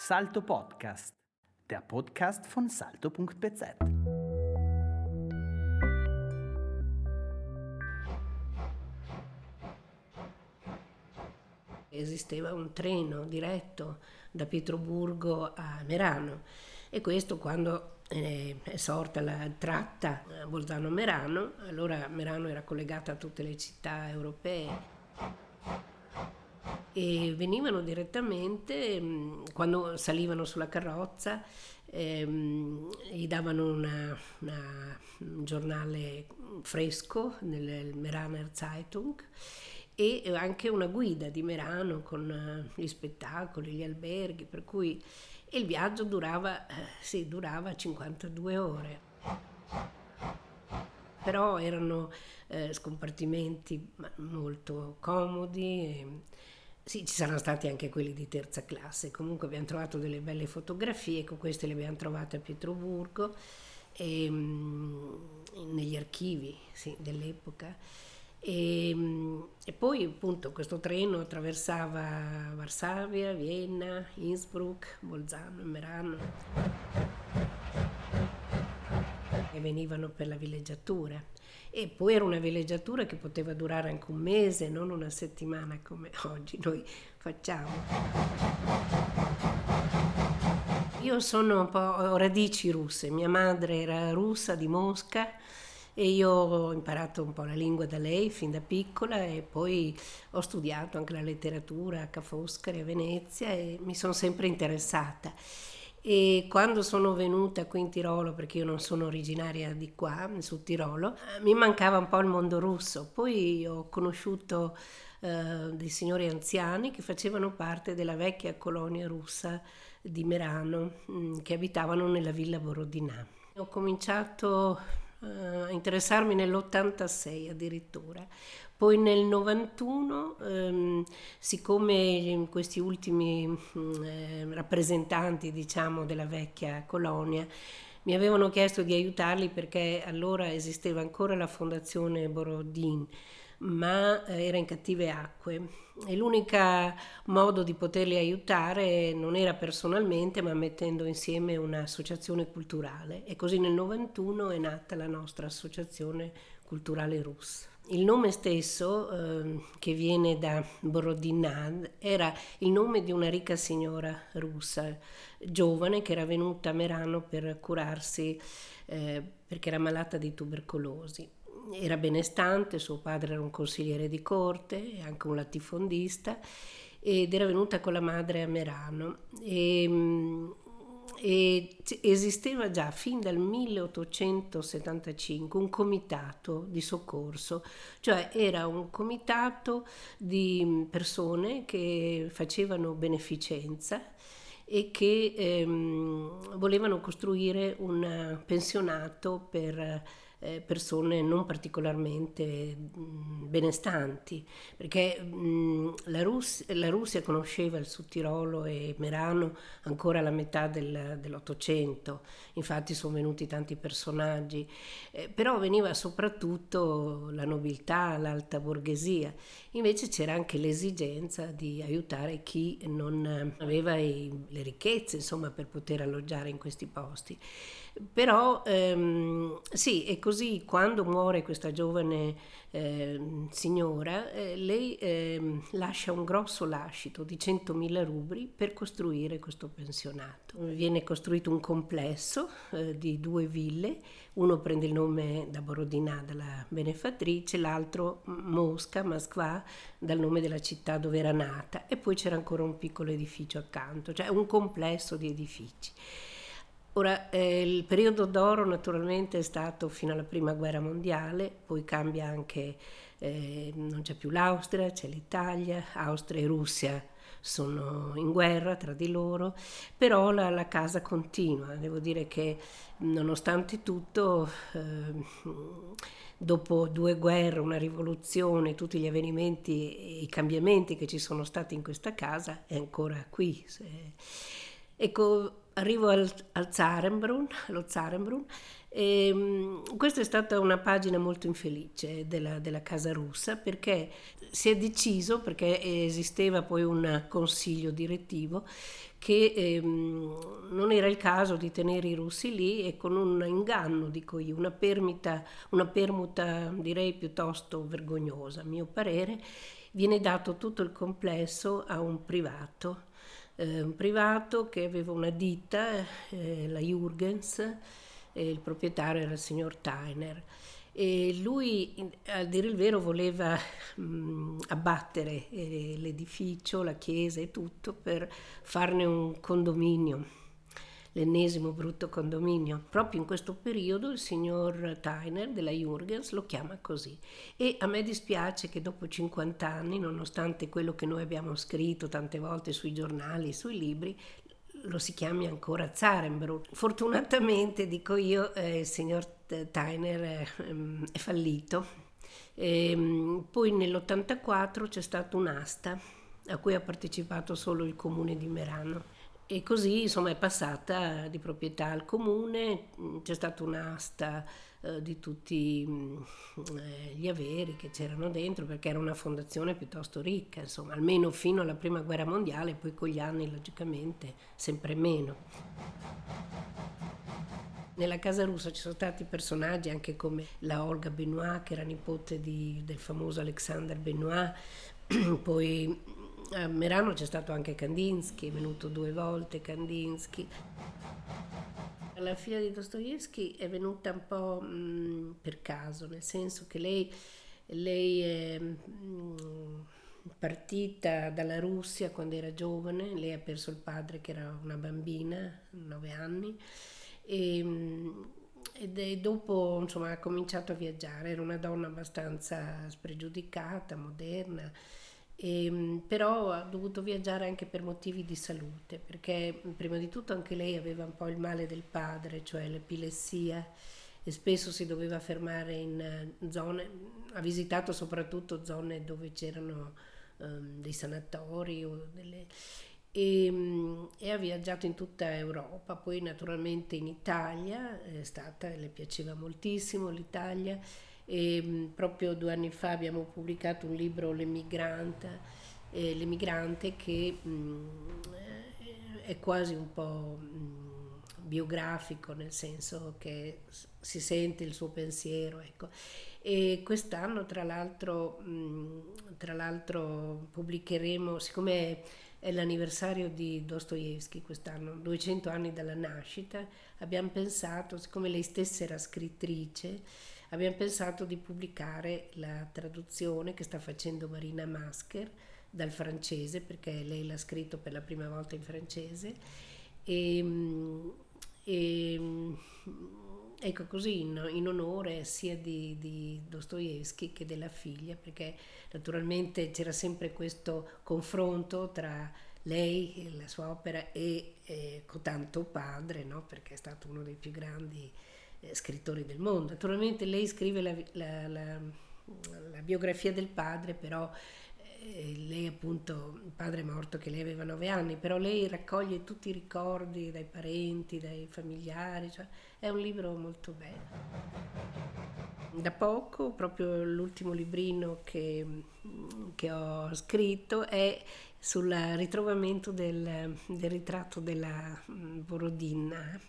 Salto Podcast, der Podcast von salto.bz. Esisteva un treno diretto da Pietroburgo a Merano e questo quando eh, è sorta la tratta Bolzano-Merano, allora Merano era collegata a tutte le città europee e venivano direttamente, mm, quando salivano sulla carrozza, ehm, gli davano una, una, un giornale fresco nel Meraner Zeitung e anche una guida di Merano con eh, gli spettacoli, gli alberghi, per cui il viaggio durava, eh, sì, durava 52 ore. Però erano eh, scompartimenti molto comodi. E, sì, ci saranno stati anche quelli di terza classe. Comunque abbiamo trovato delle belle fotografie, con queste le abbiamo trovate a Pietroburgo, e, um, negli archivi sì, dell'epoca. E, um, e, poi appunto questo treno attraversava Varsavia, Vienna, Innsbruck, Bolzano Merano e venivano per la villeggiatura e poi era una villeggiatura che poteva durare anche un mese, non una settimana come oggi noi facciamo. Io sono un po', ho radici russe, mia madre era russa di Mosca e io ho imparato un po' la lingua da lei fin da piccola e poi ho studiato anche la letteratura a Ca' Foscari a Venezia e mi sono sempre interessata. E quando sono venuta qui in Tirolo, perché io non sono originaria di qua, su Tirolo, eh, mi mancava un po' il mondo russo. Poi ho conosciuto eh, dei signori anziani che facevano parte della vecchia colonia russa di Merano, mm, che abitavano nella villa Borodinà. Ho cominciato eh, a interessarmi nell'86 addirittura. Poi nel 91, ehm, siccome questi ultimi mm, eh, rappresentanti diciamo, della vecchia colonia mi avevano chiesto di aiutarli perché allora esisteva ancora la fondazione Borodin, ma eh, era in cattive acque e l'unico modo di poterli aiutare non era personalmente ma mettendo insieme un'associazione culturale e così nel 91 è nata la nostra associazione culturale russa. Il nome stesso, eh, che viene da Borodinad, era il nome di una ricca signora russa, giovane, che era venuta a Merano per curarsi eh, perché era malata di tubercolosi. Era benestante, suo padre era un consigliere di corte e anche un latifondista ed era venuta con la madre a Merano. E, mm, esisteva già fin dal 1875 un comitato di soccorso, cioè era un comitato di persone che facevano beneficenza e che ehm, volevano costruire un pensionato per eh, persone non particolarmente mh, benestanti, perché mh, la, Rus- la, Russia conosceva il Sud Tirolo e Merano ancora alla metà del, dell'Ottocento, infatti sono venuti tanti personaggi, eh, però veniva soprattutto la nobiltà, l'alta borghesia, invece c'era anche l'esigenza di aiutare chi non aveva i, le ricchezze insomma, per poter alloggiare in questi posti. Però ehm, sì, e così quando muore questa giovane eh, signora, eh, lei eh, lascia un grosso lascito di 100.000 rubli per costruire questo pensionato. Viene costruito un complesso eh, di due ville, uno prende il nome da Borodina, dalla benefattrice, l'altro Mosca, Moskva, dal nome della città dove era nata, e poi c'era ancora un piccolo edificio accanto, cioè un complesso di edifici. Ora, eh, il periodo d'oro naturalmente è stato fino alla prima guerra mondiale, poi cambia anche, eh, non c'è più l'Austria, c'è l'Italia, Austria e Russia sono in guerra tra di loro, però la, la casa continua. Devo dire che nonostante tutto, eh, dopo due guerre, una rivoluzione, tutti gli avvenimenti e i cambiamenti che ci sono stati in questa casa, è ancora qui. Ecco, arrivo al, al Zarenbrunn, allo Zarenbrunn E, ehm, questa è stata una pagina molto infelice della, della, casa russa perché si è deciso, perché esisteva poi un consiglio direttivo, che ehm, non era il caso di tenere i russi lì e con un inganno, dico io, una, permita, una permuta direi piuttosto vergognosa, a mio parere, viene dato tutto il complesso a un privato, eh, un privato che aveva una ditta, eh, la Jurgens, e il proprietario era il signor Tyner. E lui, a dire il vero, voleva mh, abbattere eh, l'edificio, la chiesa e tutto per farne un condominio, l'ennesimo brutto condominio. Proprio in questo periodo il signor Tyner della Jurgens lo chiama così. E a me dispiace che dopo 50 anni, nonostante quello che noi abbiamo scritto tante volte sui giornali, sui libri, lo si chiami ancora Zarenbrück. Fortunatamente, dico io, eh, il signor Tyner è, ehm, è fallito. E, ehm, poi nell'84 c'è stata un'asta a cui ha partecipato solo il comune di Merano e così insomma è passata di proprietà al comune, c'è stata un'asta eh, di tutti mm, eh, gli averi che c'erano dentro perché era una fondazione piuttosto ricca, insomma, almeno fino alla prima guerra mondiale, poi con gli anni logicamente sempre meno. Nella casa russa ci sono stati personaggi anche come la Olga Benoit, che era nipote di, del famoso Alexander Benoit, poi a Merano c'è stato anche Kandinsky, è venuto due volte Kandinsky. La figlia di Dostoevsky è venuta un po' mh, per caso, nel senso che lei, lei è mh, partita dalla Russia quando era giovane, lei ha perso il padre che era una bambina, nove anni, e, mm, e dopo insomma, ha cominciato a viaggiare, era una donna abbastanza spregiudicata, moderna e, ehm, però ha dovuto viaggiare anche per motivi di salute, perché prima di tutto anche lei aveva un po' il male del padre, cioè l'epilessia, e spesso si doveva fermare in eh, zone, ha visitato soprattutto zone dove c'erano um, dei sanatori delle, e, ehm, e, ha viaggiato in tutta Europa, poi naturalmente in Italia, è stata, le piaceva moltissimo l'Italia e mm, proprio due anni fa abbiamo pubblicato un libro, L'emigrante, eh, L'emigrante che mh, mm, è quasi un po' mh, mm, biografico, nel senso che si sente il suo pensiero. Ecco. E quest'anno, tra l'altro, mh, tra l'altro, pubblicheremo, siccome è l'anniversario di Dostoevsky quest'anno, 200 anni dalla nascita, abbiamo pensato, siccome lei stessa era scrittrice, abbiamo pensato di pubblicare la traduzione che sta facendo Marina Masker dal francese, perché lei l'ha scritto per la prima volta in francese. E, e ecco così in, in onore sia di, di Dostoevsky che della figlia, perché naturalmente c'era sempre questo confronto tra lei, la sua opera e eh, Cotanto padre, no? perché è stato uno dei più grandi eh, scrittori del mondo. Naturalmente lei scrive la, la, la, la biografia del padre, però eh, lei appunto, il padre è morto che lei aveva nove anni, però lei raccoglie tutti i ricordi dai parenti, dai familiari, cioè è un libro molto bello. Da poco, proprio l'ultimo librino che, che ho scritto è sul ritrovamento del, del ritratto della mm, Borodina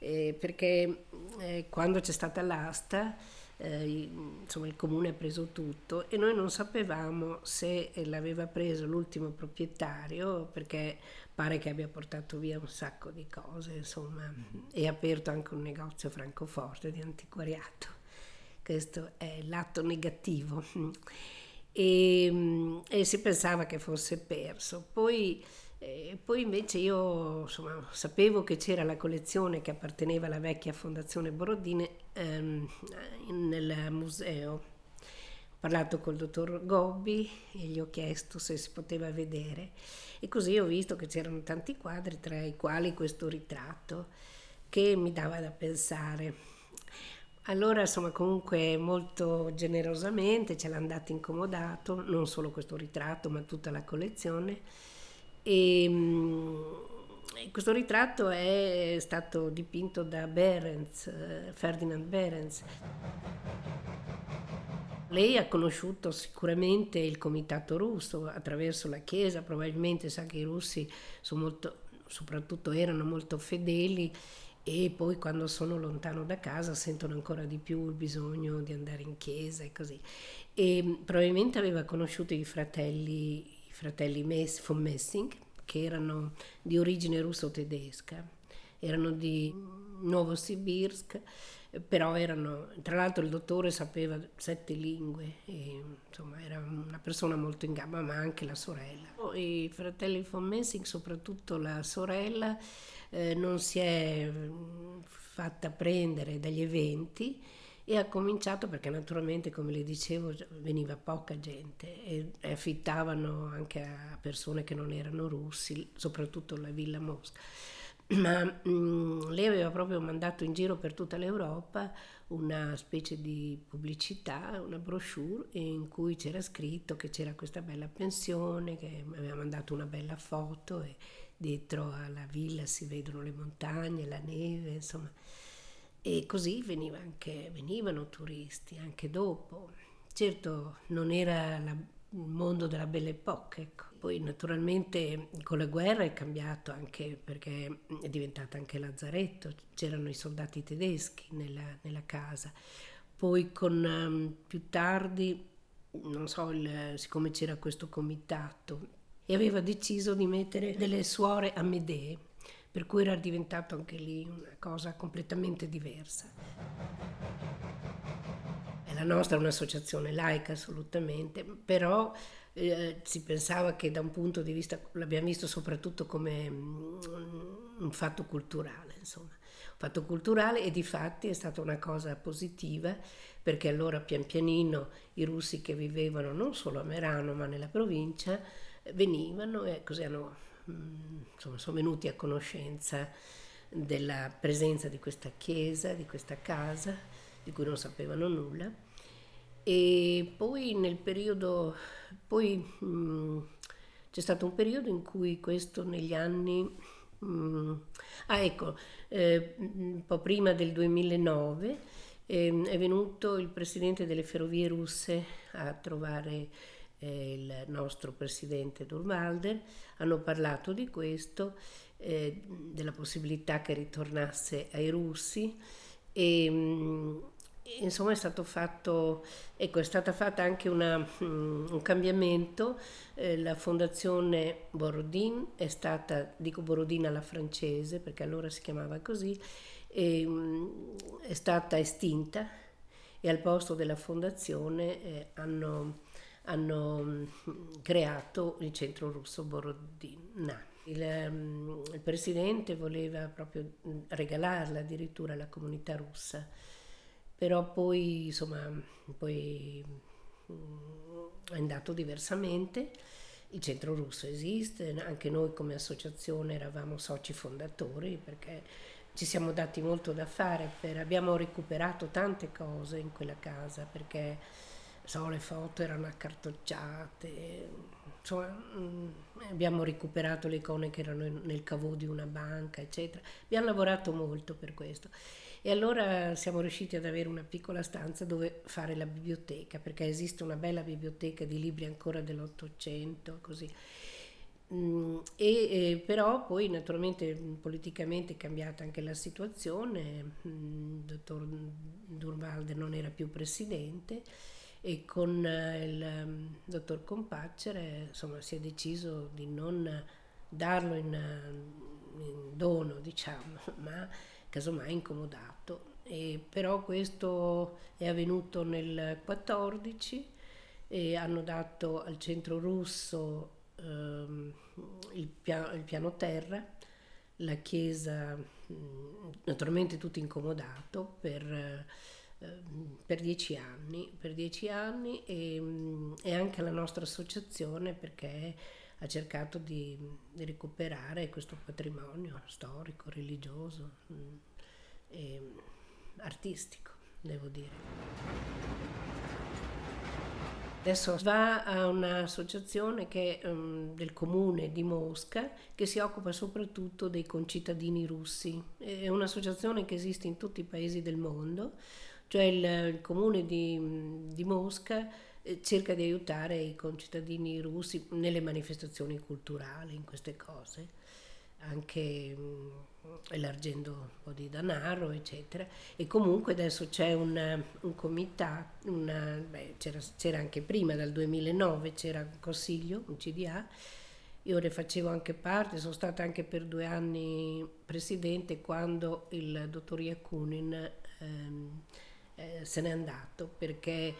eh, perché eh, quando c'è stata l'asta eh, insomma il comune ha preso tutto e noi non sapevamo se l'aveva preso l'ultimo proprietario perché pare che abbia portato via un sacco di cose insomma e ha aperto anche un negozio a Francoforte di antiquariato. Questo è l'atto negativo. E, e si pensava che fosse perso. Poi e poi invece io insomma, sapevo che c'era la collezione che apparteneva alla vecchia Fondazione Borodine ehm, nel museo. Ho parlato col dottor Gobbi e gli ho chiesto se si poteva vedere e così ho visto che c'erano tanti quadri, tra i quali questo ritratto che mi dava da pensare. Allora, insomma, comunque molto generosamente ce l'ha andato incomodato, non solo questo ritratto, ma tutta la collezione e, questo ritratto è stato dipinto da Behrens, eh, Ferdinand Behrens. Lei ha conosciuto sicuramente il comitato russo attraverso la Chiesa, probabilmente sa che i russi molto, soprattutto erano molto fedeli e poi quando sono lontano da casa sentono ancora di più il bisogno di andare in chiesa e così. E probabilmente aveva conosciuto i fratelli, fratelli Mess, von Messing, che erano di origine russo-tedesca, erano di Novosibirsk, però erano, tra l'altro il dottore sapeva sette lingue, e, insomma era una persona molto in gamba, ma anche la sorella. I fratelli von Messing, soprattutto la sorella, eh, non si è mm, fatta prendere dagli eventi e ha cominciato perché naturalmente come le dicevo veniva poca gente e affittavano anche a persone che non erano russi, soprattutto la Villa Mosca. Ma mh, mm, lei aveva proprio mandato in giro per tutta l'Europa una specie di pubblicità, una brochure in cui c'era scritto che c'era questa bella pensione, che aveva mandato una bella foto e dietro alla villa si vedono le montagne, la neve, insomma. E così veniva anche, venivano turisti anche dopo. Certo non era la, il mondo della Belle Époque, ecco. Poi naturalmente con la guerra è cambiato anche perché è diventata anche lazzaretto, c'erano i soldati tedeschi nella, nella casa. Poi con um, più tardi, non so, il, siccome c'era questo comitato, e aveva deciso di mettere delle suore a Medee per cui era diventato anche lì una cosa completamente diversa. E la nostra è un'associazione laica assolutamente, però eh, si pensava che da un punto di vista, l'abbiamo visto soprattutto come mm, un fatto culturale, insomma, un fatto culturale e di fatti è stata una cosa positiva perché allora pian pianino i russi che vivevano non solo a Merano ma nella provincia venivano e così hanno insomma, sono venuti a conoscenza della presenza di questa chiesa, di questa casa, di cui non sapevano nulla. E poi nel periodo, poi mh, mm, c'è stato un periodo in cui questo negli anni, mh, mm, ah ecco, eh, un po' prima del 2009 eh, è venuto il presidente delle ferrovie russe a trovare eh, il nostro presidente Durvalder, hanno parlato di questo, eh, della possibilità che ritornasse ai russi e mm, insomma è stato fatto, ecco è stata fatta anche una, um, un cambiamento, eh, la fondazione Borodin è stata, dico Borodin alla francese perché allora si chiamava così, e, um, è stata estinta e al posto della fondazione eh, hanno hanno mm, creato il centro russo Borodina. Il, um, il, presidente voleva proprio mm, regalarla addirittura alla comunità russa, però poi insomma poi, è andato diversamente. Il centro russo esiste, anche noi come associazione eravamo soci fondatori perché ci siamo dati molto da fare, per, abbiamo recuperato tante cose in quella casa perché so, le foto erano accartocciate, insomma, mm, abbiamo recuperato le icone che erano nel cavò di una banca, eccetera. Abbiamo lavorato molto per questo. E allora siamo riusciti ad avere una piccola stanza dove fare la biblioteca, perché esiste una bella biblioteca di libri ancora dell'Ottocento, così. Mm, e, però poi naturalmente politicamente è cambiata anche la situazione, il mm, dottor Durvalde non era più presidente e con eh, il um, dottor Compaccere insomma, si è deciso di non darlo in, in dono, diciamo, ma casomai incomodato. E però questo è avvenuto nel 14 e hanno dato al centro russo um, il, pia- il, piano terra, la chiesa, naturalmente tutto incomodato per Ehm, per dieci anni, per dieci anni e, mm, e, anche la nostra associazione perché ha cercato di, recuperare questo patrimonio storico, religioso mm, e artistico, devo dire. Adesso va a un'associazione che, um, del comune di Mosca che si occupa soprattutto dei concittadini russi. È un'associazione che esiste in tutti i paesi del mondo, cioè il, il comune di, di Mosca eh, cerca di aiutare i concittadini russi nelle manifestazioni culturali, in queste cose, anche mm, elargendo un po' di denaro, eccetera. E comunque adesso c'è un, un comitato, una, c'era, c'era, anche prima, dal 2009 c'era un consiglio, un CDA, io ne facevo anche parte, sono stata anche per due anni presidente quando il dottor Yakunin ehm, eh, se n'è andato perché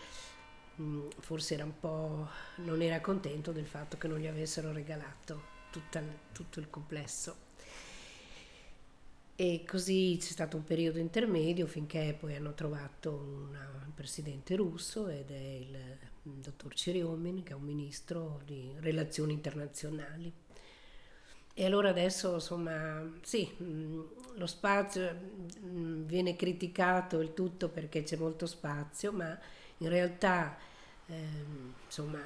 mh, forse era un po', non era contento del fatto che non gli avessero regalato tutta, tutto il complesso. E così c'è stato un periodo intermedio finché poi hanno trovato un presidente russo ed è il, il dottor Ceriomin, che è un ministro di relazioni internazionali. E allora adesso, insomma, sì, lo spazio viene criticato il tutto perché c'è molto spazio, ma in realtà, eh, insomma,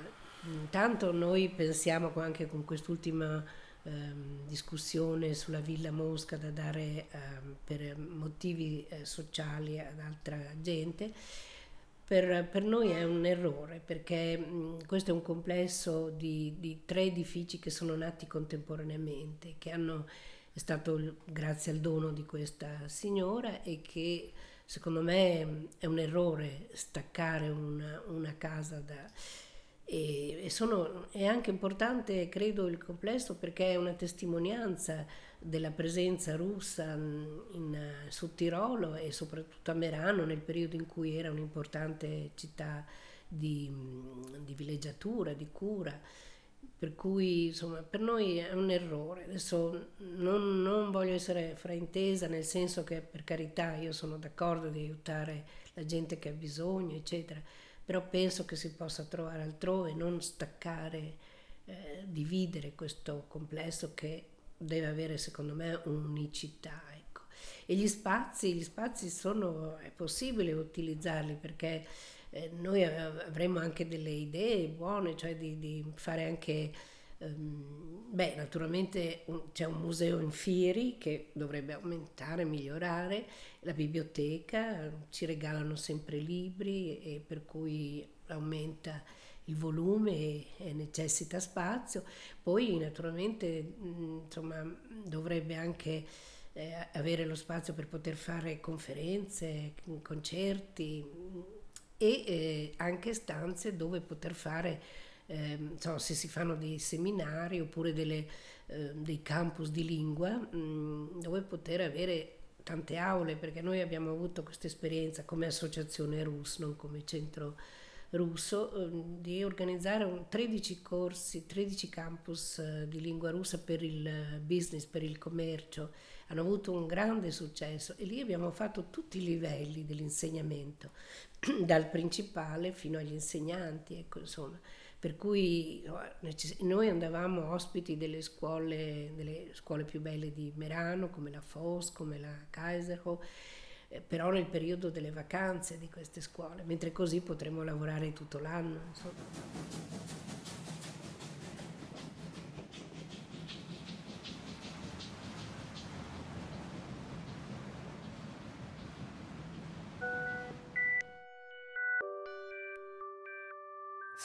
intanto noi pensiamo anche con quest'ultima ehm, discussione sulla Villa Mosca da dare ehm, per motivi eh, sociali ad altra gente, per, per, noi è un errore perché mh, questo è un complesso di, di, tre edifici che sono nati contemporaneamente, che hanno, è stato grazie al dono di questa signora e che secondo me è un errore staccare una, una casa da e, e sono, è anche importante, credo, il complesso perché è una testimonianza della presenza russa in, Sud Tirolo e soprattutto a Merano nel periodo in cui era un'importante città di, di villeggiatura, di cura. Per cui insomma per noi è un errore. Adesso non, non voglio essere fraintesa nel senso che per carità io sono d'accordo di aiutare la gente che ha bisogno, eccetera però penso che si possa trovare altrove, non staccare, eh, dividere questo complesso che deve avere secondo me un'unicità. Ecco. E gli spazi, gli spazi sono, è possibile utilizzarli perché eh, noi avremmo anche delle idee buone, cioè di, di fare anche beh, naturalmente c'è un museo in Fieri che dovrebbe aumentare, migliorare, la biblioteca, ci regalano sempre libri e per cui aumenta il volume e, e necessita spazio. Poi naturalmente insomma, dovrebbe anche eh, avere lo spazio per poter fare conferenze, concerti e eh, anche stanze dove poter fare eh, so, se si fanno dei seminari oppure delle, eh, dei campus di lingua mh, mm, dove poter avere tante aule, perché noi abbiamo avuto questa esperienza come associazione RUS, non come centro russo, eh, di organizzare un 13 corsi, 13 campus eh, di lingua russa per il business, per il commercio. Hanno avuto un grande successo e lì abbiamo fatto tutti i livelli dell'insegnamento, dal principale fino agli insegnanti, ecco, insomma. Per cui noi andavamo ospiti delle scuole, delle scuole più belle di Merano, come la FOS, come la Kaiserhof, eh, però nel periodo delle vacanze di queste scuole, mentre così potremo lavorare tutto l'anno. Insomma.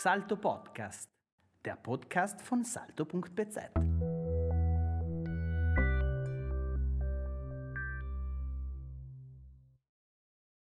Salto Podcast, der Podcast von salto.bz.